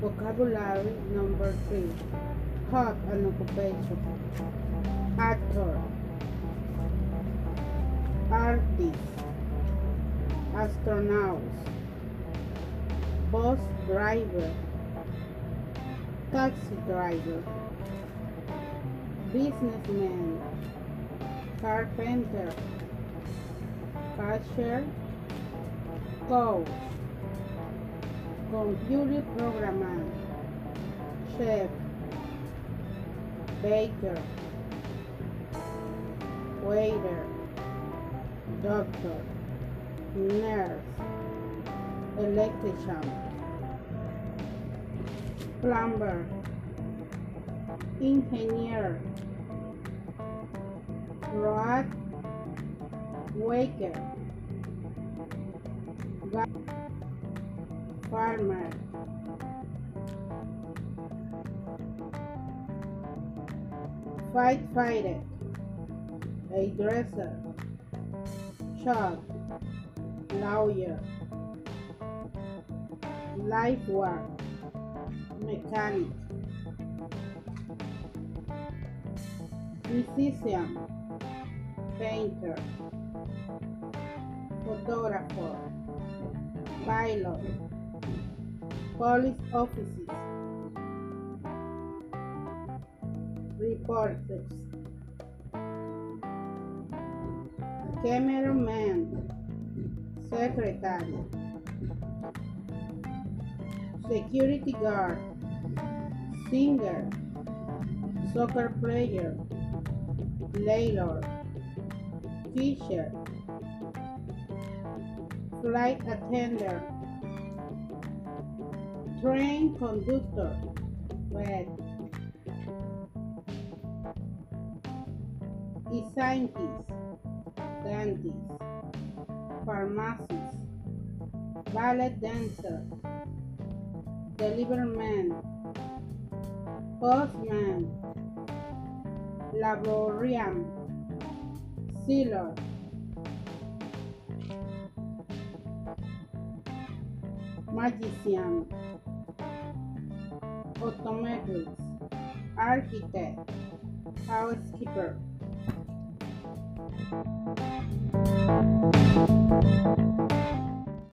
Vocabulary number three. Hot an occupation. Actor. Artist. Astronauts. Bus driver. Taxi driver. Businessman. Carpenter. Cashier. Coach. Computer programmer. Chef. Baker. Waiter. Doctor. Nurse. Electrician. Plumber. Engineer. Road Waker. Farmer. Fight fighter. A dresser. Shop. Lawyer. Life work. Mechanic. Musician. Painter. Photographer. Pilot. Police officers. Reporters. Cameraman. Secretary. Security guard. Singer. Soccer player. Landlord. Teacher. Flight attendant. Train conductor. Red. E scientist. Dentist. Pharmacist. Ballet dancer. Deliverman. Postman. Laborian. Sealer. Magician. Optometrist. Architect. Housekeeper.